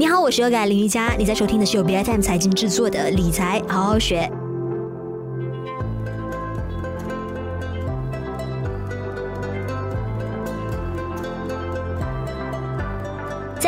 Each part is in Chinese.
你好，我是优改林瑜伽，你在收听的是由 BITM 财经制作的理财好好学。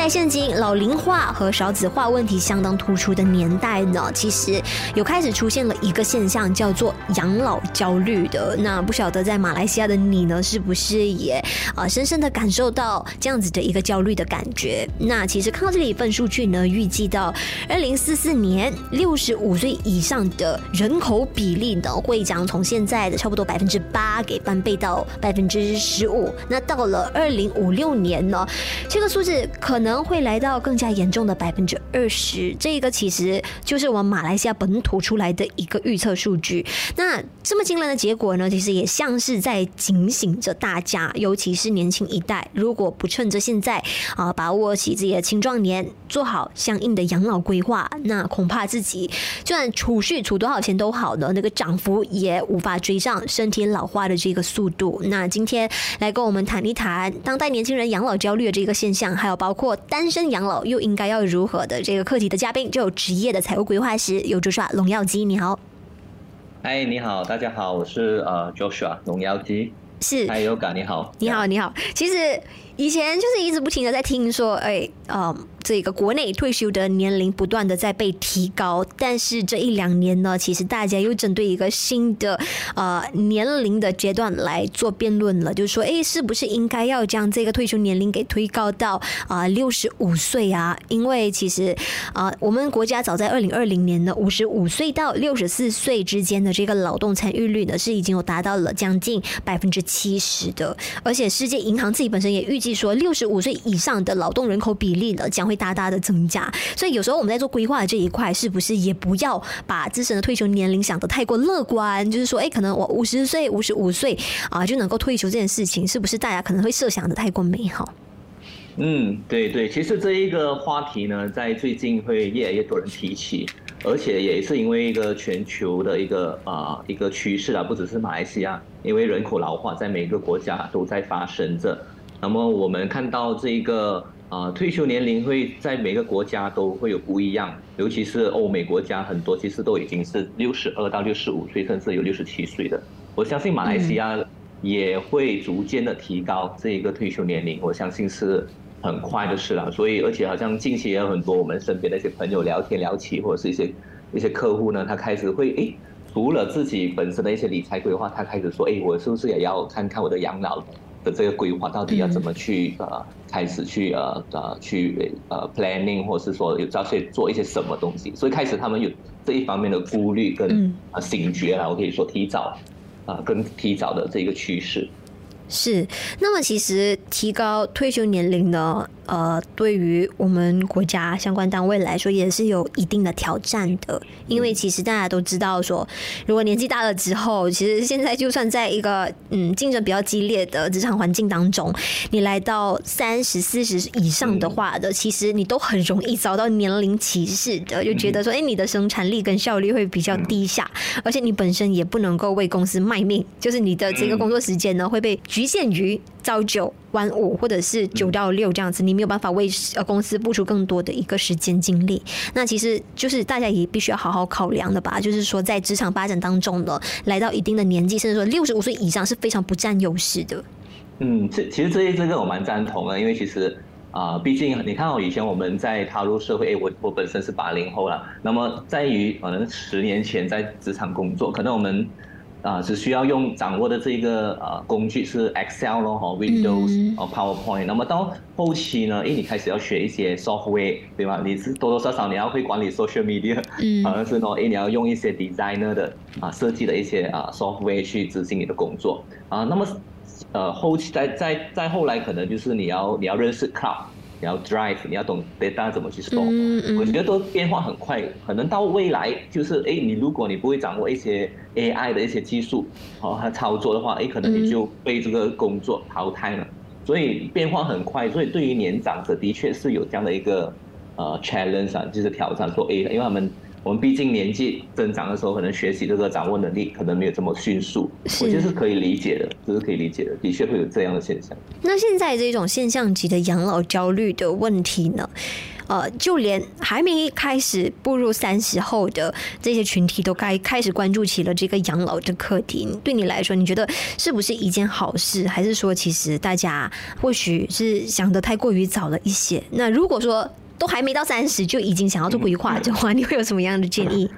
在现今老龄化和少子化问题相当突出的年代呢，其实有开始出现了一个现象，叫做养老焦虑的。那不晓得在马来西亚的你呢，是不是也啊深深的感受到这样子的一个焦虑的感觉？那其实看到这里一份数据呢，预计到二零四四年，六十五岁以上的人口比例呢，会将从现在的差不多百分之八给翻倍到百分之十五。那到了二零五六年呢，这个数字可能。可能会来到更加严重的百分之二十，这个其实就是我们马来西亚本土出来的一个预测数据。那这么惊人的结果呢，其实也像是在警醒着大家，尤其是年轻一代，如果不趁着现在啊把握起自己的青壮年，做好相应的养老规划，那恐怕自己就算储蓄储多少钱都好的，那个涨幅也无法追上身体老化的这个速度。那今天来跟我们谈一谈当代年轻人养老焦虑的这个现象，还有包括。单身养老又应该要如何的这个课题的嘉宾，就有职业的财务规划师，有 Joshua 龙耀基，你好。嗨，你好，大家好，我是呃 Joshua 龙耀基。是。嗨，Yoga，你好。你好，你好。其实以前就是一直不停的在听说，哎，嗯。这个国内退休的年龄不断的在被提高，但是这一两年呢，其实大家又针对一个新的呃年龄的阶段来做辩论了，就是说，哎，是不是应该要将这个退休年龄给推高到啊六十五岁啊？因为其实啊、我们国家早在二零二零年呢，五十五岁到六十四岁之间的这个劳动参与率呢，是已经有达到了将近百分之七十的，而且世界银行自己本身也预计说，六十五岁以上的劳动人口比例呢将会。大大的增加，所以有时候我们在做规划的这一块，是不是也不要把自身的退休年龄想得太过乐观？就是说，哎，可能我五十岁、五十五岁啊就能够退休这件事情，是不是大家可能会设想的太过美好？嗯，对对，其实这一个话题呢，在最近会越来越多人提起，而且也是因为一个全球的一个啊一个趋势啊，不只是马来西亚，因为人口老化在每个国家都在发生着。那么我们看到这一个。啊，退休年龄会在每个国家都会有不一样，尤其是欧美国家，很多其实都已经是六十二到六十五岁，甚至有六十七岁的。我相信马来西亚也会逐渐的提高这一个退休年龄，我相信是很快的事了。所以，而且好像近期也有很多我们身边的一些朋友聊天聊起，或者是一些一些客户呢，他开始会诶，除了自己本身的一些理财规划，他开始说，诶，我是不是也要看看我的养老？的这个规划到底要怎么去呃开始去呃呃去呃 planning 或是说有要去做一些什么东西，所以开始他们有这一方面的顾虑跟啊醒觉啦，我可以说提早啊跟提早的这个趋势。是，那么其实提高退休年龄呢？呃，对于我们国家相关单位来说，也是有一定的挑战的。因为其实大家都知道说，如果年纪大了之后，其实现在就算在一个嗯竞争比较激烈的职场环境当中，你来到三十四十以上的话的，其实你都很容易遭到年龄歧视的，就觉得说，哎，你的生产力跟效率会比较低下，而且你本身也不能够为公司卖命，就是你的这个工作时间呢会被局局限于朝九晚五或者是九到六这样子，你没有办法为呃公司付出更多的一个时间精力。那其实就是大家也必须要好好考量的吧。就是说，在职场发展当中呢，来到一定的年纪，甚至说六十五岁以上是非常不占优势的。嗯，这其实这一这个我蛮赞同的，因为其实啊，毕竟你看，我以前我们在踏入社会，诶，我我本身是八零后了，那么在于可能十年前在职场工作，可能我们。啊，只需要用掌握的这个呃工具是 Excel 咯，和 Windows 哦 PowerPoint。那么到后期呢，因为，你开始要学一些 software，对吧？你是多多少少你要会管理 social media，嗯好像是喏，诶，你要用一些 designer 的啊设计的一些啊 software 去执行你的工作啊。那么呃后期再再再后来可能就是你要你要认识 cloud。你要 drive，你要懂 data 怎么去 store，嗯嗯、我觉得都变化很快，可能到未来就是，哎，你如果你不会掌握一些 AI 的一些技术，哦，它操作的话，哎，可能你就被这个工作淘汰了。所以变化很快，所以对于年长者的确是有这样的一个呃 challenge 啊，就是挑战说，哎，因为他们我们毕竟年纪增长的时候，可能学习这个掌握能力可能没有这么迅速，我觉得是可以理解的，这是可以理解的，的确会有这样的现象。那现在这种现象级的养老焦虑的问题呢？呃，就连还没开始步入三十后的这些群体，都该开始关注起了这个养老的课题。对你来说，你觉得是不是一件好事？还是说，其实大家或许是想得太过于早了一些？那如果说，都还没到三十就已经想要做规划的话，你会有什么样的建议？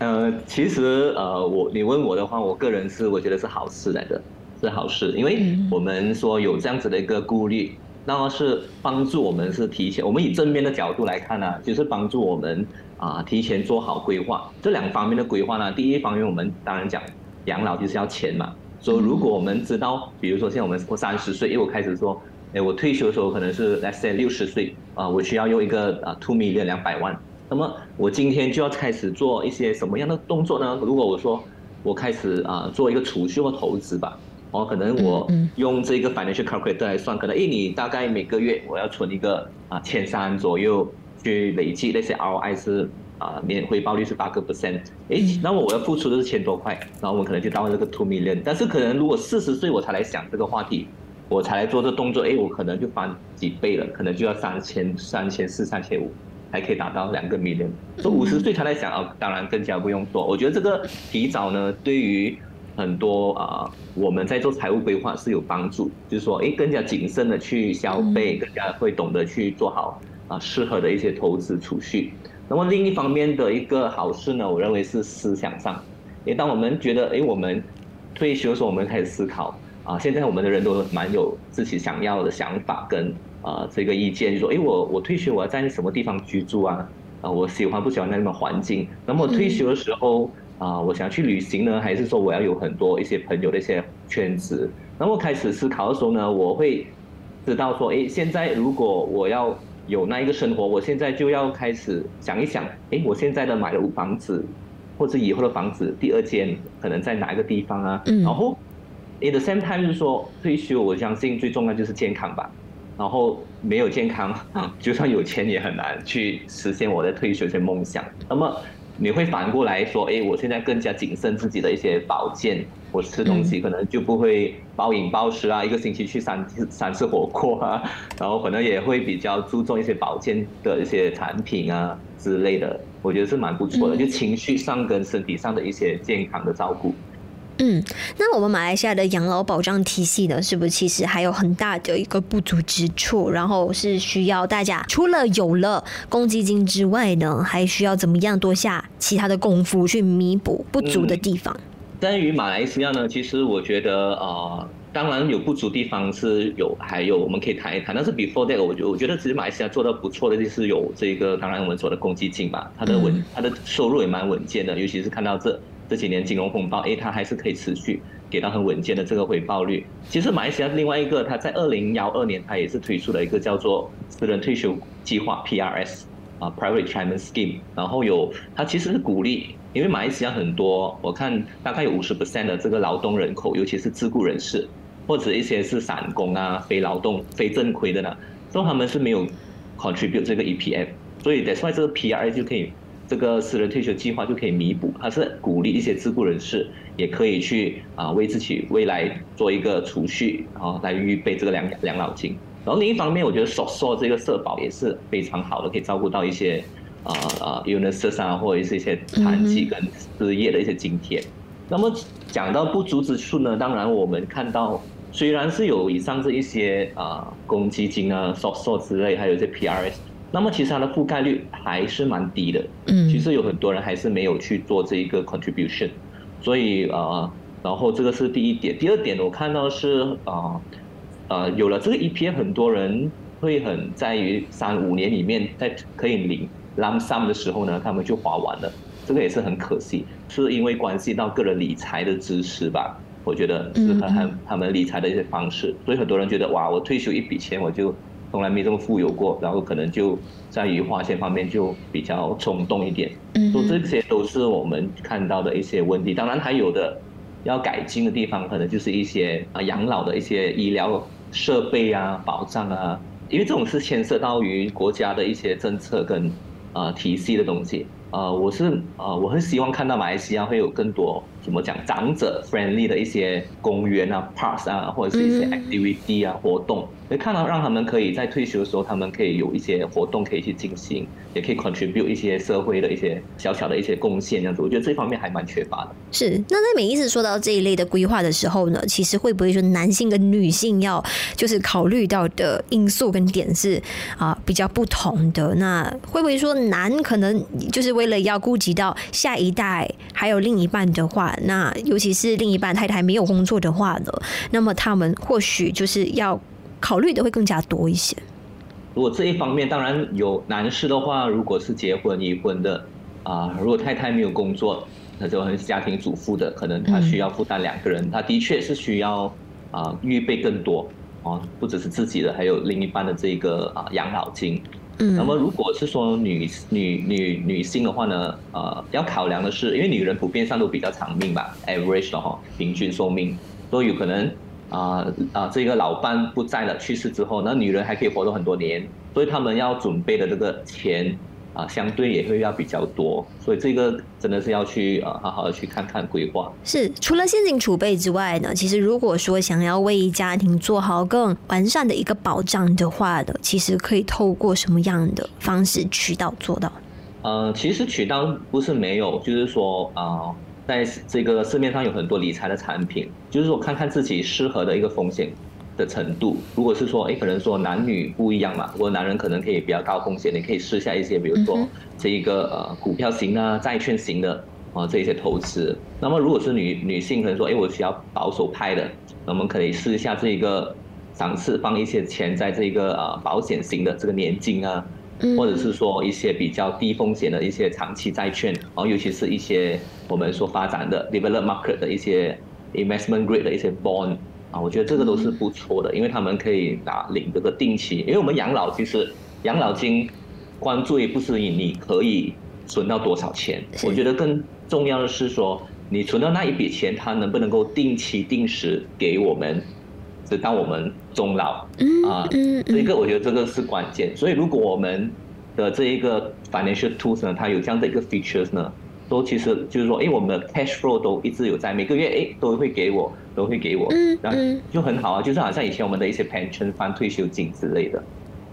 呃，其实呃，我你问我的话，我个人是我觉得是好事来的，是好事，因为我们说有这样子的一个顾虑，那么是帮助我们是提前，我们以正面的角度来看呢、啊，就是帮助我们啊提前做好规划。这两方面的规划呢，第一方面我们当然讲养老就是要钱嘛，所以如果我们知道，比如说现在我们我三十岁，因为我开始说。哎，我退休的时候可能是 let's say 六十岁啊，我需要用一个啊 two million 两百万，那么我今天就要开始做一些什么样的动作呢？如果我说我开始啊做一个储蓄或投资吧，哦，可能我用这个 financial calculator 来算，可能哎你大概每个月我要存一个啊千三左右去累计那些 ROI 是啊年回报率是八个 percent，哎，那么我要付出的是千多块，然后我可能就到了这个 two million，但是可能如果四十岁我才来想这个话题。我才来做这动作，哎，我可能就翻几倍了，可能就要三千、三千四、三千五，还可以达到两个 million。说五十岁才来想啊，当然更加不用说。我觉得这个提早呢，对于很多啊，我们在做财务规划是有帮助，就是说，哎，更加谨慎的去消费，更加会懂得去做好啊适合的一些投资储蓄。那么另一方面的一个好事呢，我认为是思想上，因为当我们觉得，哎，我们退休的时候，我们开始思考。啊，现在我们的人都蛮有自己想要的想法跟啊这个意见，就说，哎，我我退休我要在什么地方居住啊？啊，我喜欢不喜欢那种环境？那么退休的时候啊，我想去旅行呢，还是说我要有很多一些朋友的一些圈子？那么开始思考的时候呢，我会知道说，哎，现在如果我要有那一个生活，我现在就要开始想一想，哎，我现在的买了房子，或者以后的房子第二间可能在哪一个地方啊？然后。In the same time，就是说退休，我相信最重要就是健康吧。然后没有健康，就算有钱也很难去实现我的退休的梦想。那么你会反过来说，哎，我现在更加谨慎自己的一些保健，我吃东西可能就不会暴饮暴食啊，一个星期去三次三次火锅啊，然后可能也会比较注重一些保健的一些产品啊之类的。我觉得是蛮不错的，就情绪上跟身体上的一些健康的照顾。嗯，那我们马来西亚的养老保障体系呢，是不是其实还有很大的一个不足之处？然后是需要大家除了有了公积金之外呢，还需要怎么样多下其他的功夫去弥补不足的地方？关、嗯、于马来西亚呢，其实我觉得啊、呃，当然有不足地方是有，还有我们可以谈一谈。但是 before that，我觉我觉得其实马来西亚做的不错的就是有这个，当然我们说的公积金吧，它的稳，它的收入也蛮稳健的，尤其是看到这。这几年金融风暴，哎，它还是可以持续给到很稳健的这个回报率。其实马来西亚另外一个，它在二零幺二年，它也是推出了一个叫做私人退休计划 （PRS） 啊，Private Retirement Scheme。然后有它其实是鼓励，因为马来西亚很多，我看大概有五十 percent 的这个劳动人口，尤其是自雇人士或者一些是散工啊、非劳动、非正规的呢，所以他们是没有 contribute 这个 EPF，所以 that's why 这个 PRS 就可以。这个私人退休计划就可以弥补，它是鼓励一些自雇人士也可以去啊为自己未来做一个储蓄，然后来预备这个养养老金。然后另一方面，我觉得所说这个社保也是非常好的，可以照顾到一些啊啊啊或者是一些残疾跟失业的一些津贴。那么讲到不足之处呢，当然我们看到虽然是有以上这一些啊公积金啊、所说之类，还有一些 PRS。那么其实它的覆盖率还是蛮低的，嗯，其实有很多人还是没有去做这一个 contribution，所以呃，然后这个是第一点，第二点我看到是啊呃，呃有了这个 E P A，很多人会很在于三五年里面在可以领 lump sum 的时候呢，他们就花完了，这个也是很可惜，是因为关系到个人理财的知识吧，我觉得是很很他们理财的一些方式，所以很多人觉得哇，我退休一笔钱我就。从来没这么富有过，然后可能就在于花钱方面就比较冲动一点。嗯，所以这些都是我们看到的一些问题。当然还有的要改进的地方，可能就是一些啊养老的一些医疗设备啊、保障啊，因为这种是牵涉到于国家的一些政策跟啊体系的东西。呃，我是呃，我很希望看到马来西亚会有更多怎么讲长者 friendly 的一些公园啊、parks 啊，或者是一些 activity 啊活动。也看到让他们可以在退休的时候，他们可以有一些活动可以去进行，也可以 contribute 一些社会的一些小小的一些贡献，这样子，我觉得这方面还蛮缺乏的。是，那在每一次说到这一类的规划的时候呢，其实会不会说男性跟女性要就是考虑到的因素跟点是啊比较不同的？那会不会说男可能就是为了要顾及到下一代，还有另一半的话，那尤其是另一半太太没有工作的话呢，那么他们或许就是要。考虑的会更加多一些。如果这一方面，当然有男士的话，如果是结婚已婚的啊，如果太太没有工作，那就很家庭主妇的，可能他需要负担两个人，嗯、他的确是需要啊预备更多啊，不只是自己的，还有另一半的这个啊养老金。嗯。那么如果是说女女女女性的话呢，呃，要考量的是，因为女人普遍上都比较长命吧，average 的哈，平均寿命都有可能。啊啊！这个老伴不在了，去世之后，那女人还可以活动很多年，所以他们要准备的这个钱啊，相对也会要比较多，所以这个真的是要去啊，好好的去看看规划。是，除了现金储备之外呢，其实如果说想要为家庭做好更完善的一个保障的话的，其实可以透过什么样的方式渠道做到？呃，其实渠道不是没有，就是说啊。呃在这个市面上有很多理财的产品，就是说看看自己适合的一个风险的程度。如果是说，哎，可能说男女不一样嘛，如果男人可能可以比较高风险，你可以试下一些，比如说这一个呃股票型啊、债券型的啊这一些投资。那么如果是女女性，可能说，哎，我需要保守派的，那我们可以试一下这一个尝试放一些钱在这个呃保险型的这个年金啊。或者是说一些比较低风险的一些长期债券，然后尤其是一些我们所发展的 developed market 的一些 investment grade 的一些 bond 啊，我觉得这个都是不错的，因为他们可以拿领这个定期，因为我们养老其实养老金关注也不是以你可以存到多少钱，我觉得更重要的是说你存到那一笔钱，它能不能够定期定时给我们。直到我们终老，啊，这个我觉得这个是关键。所以如果我们的这一个 financial tools 呢，它有这样的一个 features 呢，都其实就是说，哎，我们的 cash flow 都一直有在，每个月哎都会给我，都会给我，然后就很好啊，就是好像以前我们的一些 pension fund 退休金之类的，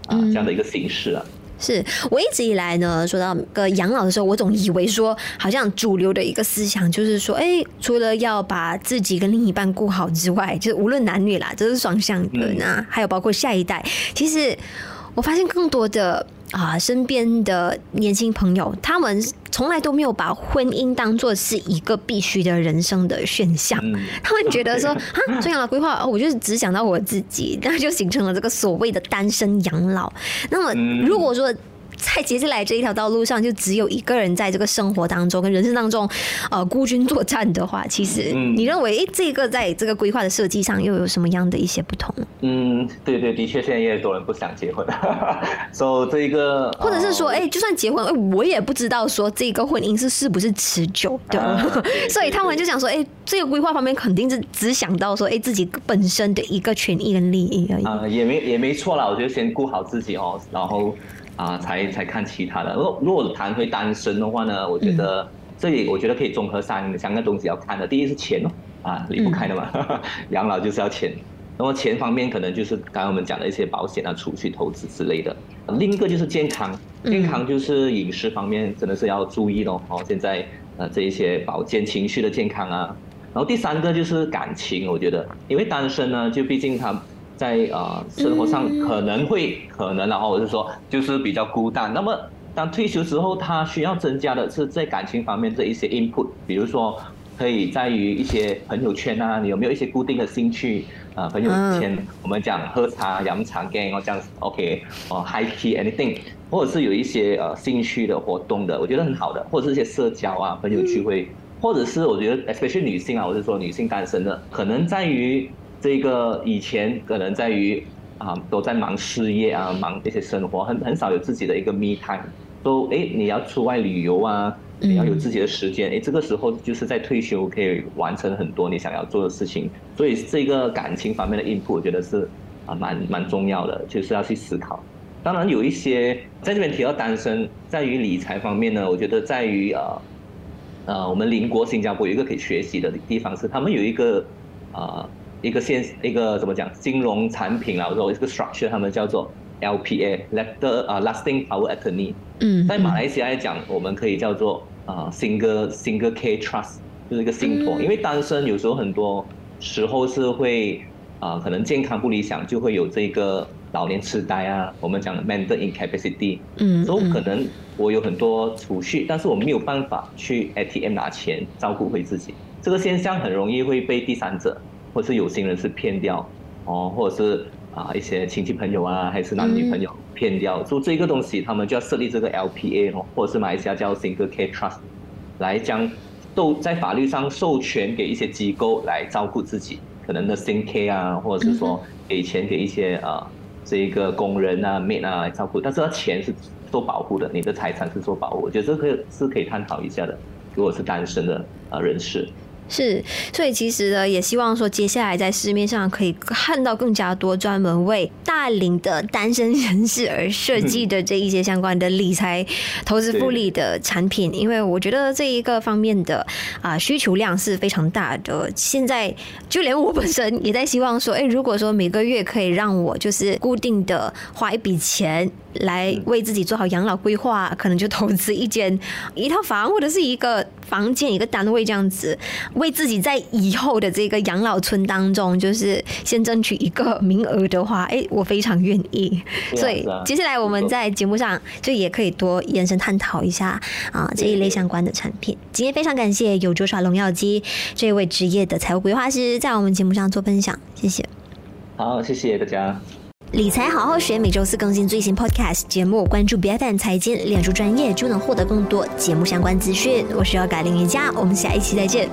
啊，这样的一个形式啊。是我一直以来呢，说到个养老的时候，我总以为说，好像主流的一个思想就是说，哎，除了要把自己跟另一半顾好之外，就是无论男女啦，这是双向的。那还有包括下一代，其实我发现更多的啊，身边的年轻朋友，他们从来都没有把婚姻当做是一个必须的人生的选项。他们觉得说，啊，做养老规划，我就是只想到我自己，那就形成了这个所谓的单身养老。那么如果说，在接下来这一条道路上，就只有一个人在这个生活当中跟人生当中，呃，孤军作战的话，其实你认为，哎，这个在这个规划的设计上又有什么样的一些不同？嗯，对对，的确，现在也有很多人不想结婚，所以这一个，或者是说，哎，就算结婚，哎，我也不知道说这个婚姻是是不是持久的，啊、所以他们就想说，哎，这个规划方面肯定是只想到说，哎，自己本身的一个权益跟利益而已。啊，也没也没错啦，我觉得先顾好自己哦，然后。啊，才才看其他的。如果如果谈回单身的话呢，我觉得这里我觉得可以综合三三个东西要看的。第一是钱哦，啊离不开的嘛，养老就是要钱。那么钱方面可能就是刚刚我们讲的一些保险啊、储蓄、投资之类的。另一个就是健康，健康就是饮食方面真的是要注意咯。哦，现在呃这一些保健、情绪的健康啊。然后第三个就是感情，我觉得因为单身呢，就毕竟他。在呃生活上可能会可能，然后我是说就是比较孤单。那么当退休之后，他需要增加的是在感情方面这一些 input，比如说可以在于一些朋友圈啊，你有没有一些固定的兴趣啊？朋友圈我们讲喝茶、养茶、game 哦这样子，OK 哦 high tea anything，或者是有一些呃兴趣的活动的，我觉得很好的，或者是一些社交啊、朋友聚会，或者是我觉得 especially 女性啊，我是说女性单身的，可能在于。这个以前可能在于啊，都在忙事业啊，忙这些生活，很很少有自己的一个 me time。都哎，你要出外旅游啊，你要有自己的时间。哎，这个时候就是在退休可以完成很多你想要做的事情。所以这个感情方面的 input，我觉得是啊蛮蛮重要的，就是要去思考。当然有一些在这边提到单身，在于理财方面呢，我觉得在于呃呃，我们邻国新加坡有一个可以学习的地方是，他们有一个啊、呃、一个现一个怎么讲金融产品啊，或者一个 structure，他们叫做 LPA，Letter 啊 Lasting Power Attorney。嗯，在马来西亚来讲，我们可以叫做啊 Single Single K Trust，就是一个信托，因为单身有时候很多时候是会。啊，可能健康不理想，就会有这个老年痴呆啊。我们讲 mental incapacity，嗯，所以可能我有很多储蓄，但是我没有办法去 ATM 拿钱照顾回自己。这个现象很容易会被第三者或是有心人是骗掉哦，或者是啊一些亲戚朋友啊，还是男女朋友骗掉。所以这个东西，他们就要设立这个 LPA 哦，或者是马来西亚叫 Single Care Trust，来将都在法律上授权给一些机构来照顾自己。可能的 CK 啊，或者是说给钱给一些啊，这一个工人啊、maid 啊来照顾，但是他钱是做保护的，你的财产是做保护，我觉得这个是可以探讨一下的。如果是单身的啊人士。是，所以其实呢，也希望说接下来在市面上可以看到更加多专门为大龄的单身人士而设计的这一些相关的理财、投资复利的产品，因为我觉得这一个方面的啊需求量是非常大的。现在就连我本身也在希望说，哎，如果说每个月可以让我就是固定的花一笔钱。来为自己做好养老规划，可能就投资一间一套房或者是一个房间一个单位这样子，为自己在以后的这个养老村当中，就是先争取一个名额的话，哎，我非常愿意。所以接下来我们在节目上就也可以多延伸探讨一下啊这一类相关的产品。今天非常感谢有卓耍龙耀机这位职业的财务规划师在我们节目上做分享，谢谢。好，谢谢大家。理财好好学，每周四更新最新 Podcast 节目，关注 BFM 财经，脸书专业就能获得更多节目相关资讯。我是要改林瑜伽，我们下一期再见。